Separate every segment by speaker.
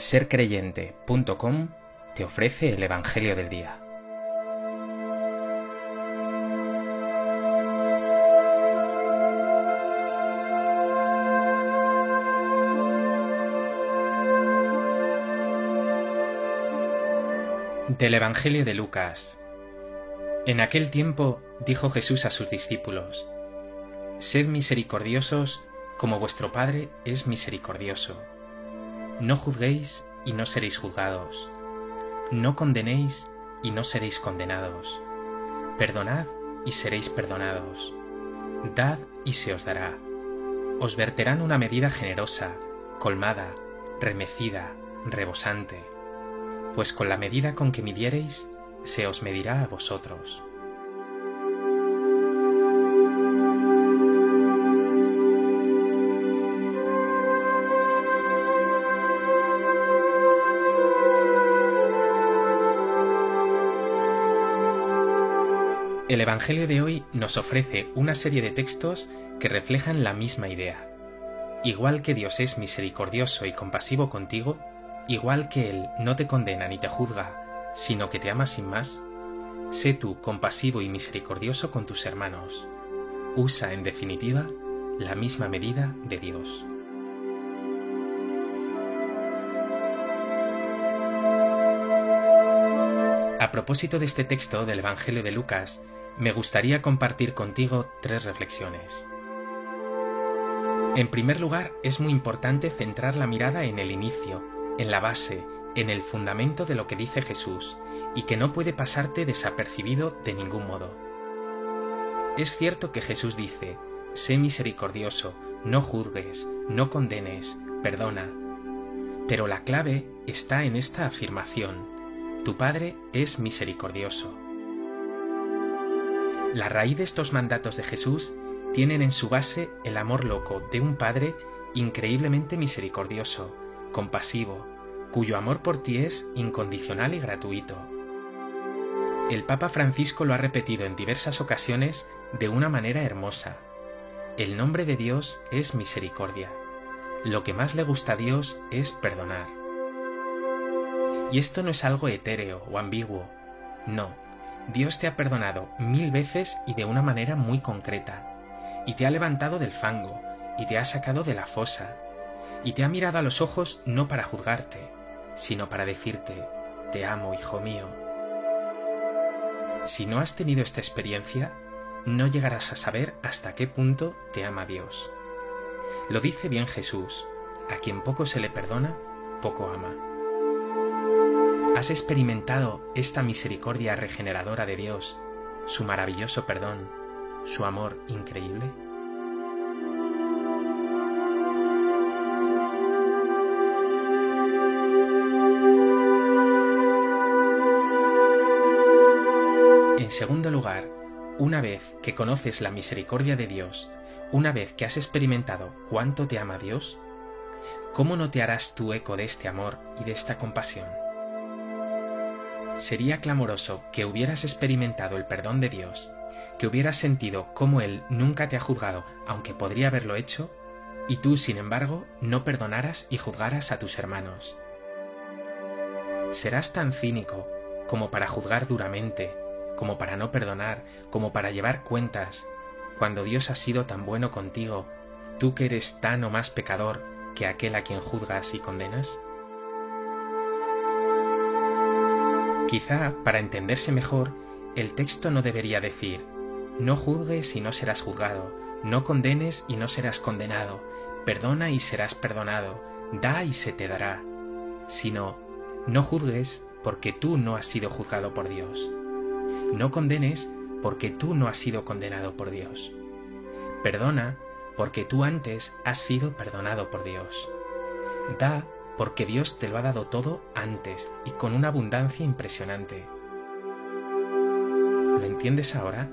Speaker 1: sercreyente.com te ofrece el Evangelio del Día. Del Evangelio de Lucas. En aquel tiempo dijo Jesús a sus discípulos, Sed misericordiosos como vuestro Padre es misericordioso. No juzguéis y no seréis juzgados. No condenéis y no seréis condenados. Perdonad y seréis perdonados. Dad y se os dará. Os verterán una medida generosa, colmada, remecida, rebosante. Pues con la medida con que midiereis, se os medirá a vosotros. El Evangelio de hoy nos ofrece una serie de textos que reflejan la misma idea. Igual que Dios es misericordioso y compasivo contigo, igual que Él no te condena ni te juzga, sino que te ama sin más, sé tú compasivo y misericordioso con tus hermanos. Usa, en definitiva, la misma medida de Dios. A propósito de este texto del Evangelio de Lucas, me gustaría compartir contigo tres reflexiones. En primer lugar, es muy importante centrar la mirada en el inicio, en la base, en el fundamento de lo que dice Jesús, y que no puede pasarte desapercibido de ningún modo. Es cierto que Jesús dice, sé misericordioso, no juzgues, no condenes, perdona. Pero la clave está en esta afirmación, tu Padre es misericordioso. La raíz de estos mandatos de Jesús tienen en su base el amor loco de un Padre increíblemente misericordioso, compasivo, cuyo amor por ti es incondicional y gratuito. El Papa Francisco lo ha repetido en diversas ocasiones de una manera hermosa. El nombre de Dios es misericordia. Lo que más le gusta a Dios es perdonar. Y esto no es algo etéreo o ambiguo. No, Dios te ha perdonado mil veces y de una manera muy concreta, y te ha levantado del fango, y te ha sacado de la fosa, y te ha mirado a los ojos no para juzgarte, sino para decirte, te amo, hijo mío. Si no has tenido esta experiencia, no llegarás a saber hasta qué punto te ama Dios. Lo dice bien Jesús, a quien poco se le perdona, poco ama. ¿Has experimentado esta misericordia regeneradora de Dios, su maravilloso perdón, su amor increíble? En segundo lugar, una vez que conoces la misericordia de Dios, una vez que has experimentado cuánto te ama Dios, ¿cómo no te harás tu eco de este amor y de esta compasión? Sería clamoroso que hubieras experimentado el perdón de Dios, que hubieras sentido cómo Él nunca te ha juzgado, aunque podría haberlo hecho, y tú, sin embargo, no perdonaras y juzgaras a tus hermanos. Serás tan cínico como para juzgar duramente, como para no perdonar, como para llevar cuentas, cuando Dios ha sido tan bueno contigo, tú que eres tan o más pecador que aquel a quien juzgas y condenas? Quizá, para entenderse mejor, el texto no debería decir, no juzgues y no serás juzgado, no condenes y no serás condenado, perdona y serás perdonado, da y se te dará, sino, no juzgues porque tú no has sido juzgado por Dios, no condenes porque tú no has sido condenado por Dios, perdona porque tú antes has sido perdonado por Dios, da porque Dios te lo ha dado todo antes y con una abundancia impresionante. ¿Lo entiendes ahora?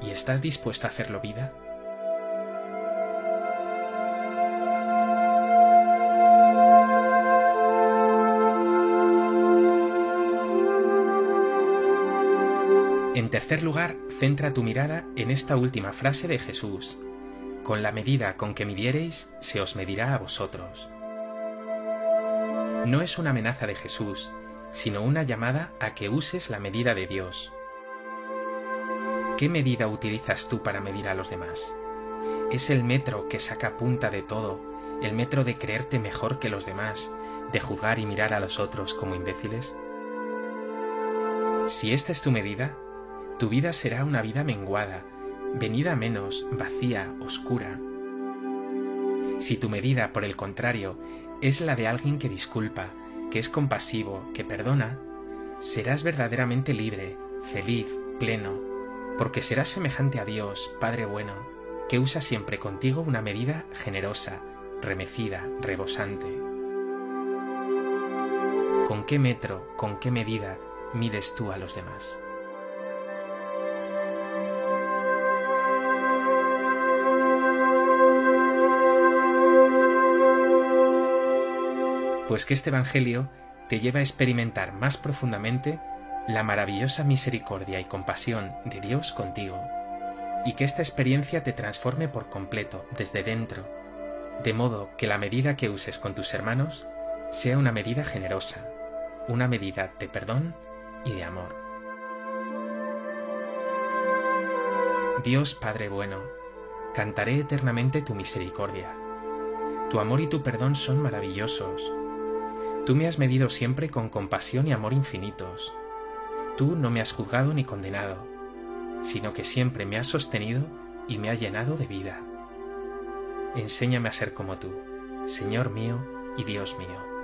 Speaker 1: ¿Y estás dispuesto a hacerlo vida? En tercer lugar, centra tu mirada en esta última frase de Jesús. Con la medida con que midiereis, se os medirá a vosotros. No es una amenaza de Jesús, sino una llamada a que uses la medida de Dios. ¿Qué medida utilizas tú para medir a los demás? ¿Es el metro que saca punta de todo, el metro de creerte mejor que los demás, de juzgar y mirar a los otros como imbéciles? Si esta es tu medida, tu vida será una vida menguada, venida menos, vacía, oscura. Si tu medida, por el contrario, es la de alguien que disculpa, que es compasivo, que perdona, serás verdaderamente libre, feliz, pleno, porque serás semejante a Dios, Padre bueno, que usa siempre contigo una medida generosa, remecida, rebosante. ¿Con qué metro, con qué medida mides tú a los demás? Pues que este Evangelio te lleva a experimentar más profundamente la maravillosa misericordia y compasión de Dios contigo, y que esta experiencia te transforme por completo desde dentro, de modo que la medida que uses con tus hermanos sea una medida generosa, una medida de perdón y de amor. Dios Padre bueno, cantaré eternamente tu misericordia. Tu amor y tu perdón son maravillosos, Tú me has medido siempre con compasión y amor infinitos. Tú no me has juzgado ni condenado, sino que siempre me has sostenido y me has llenado de vida. Enséñame a ser como tú, Señor mío y Dios mío.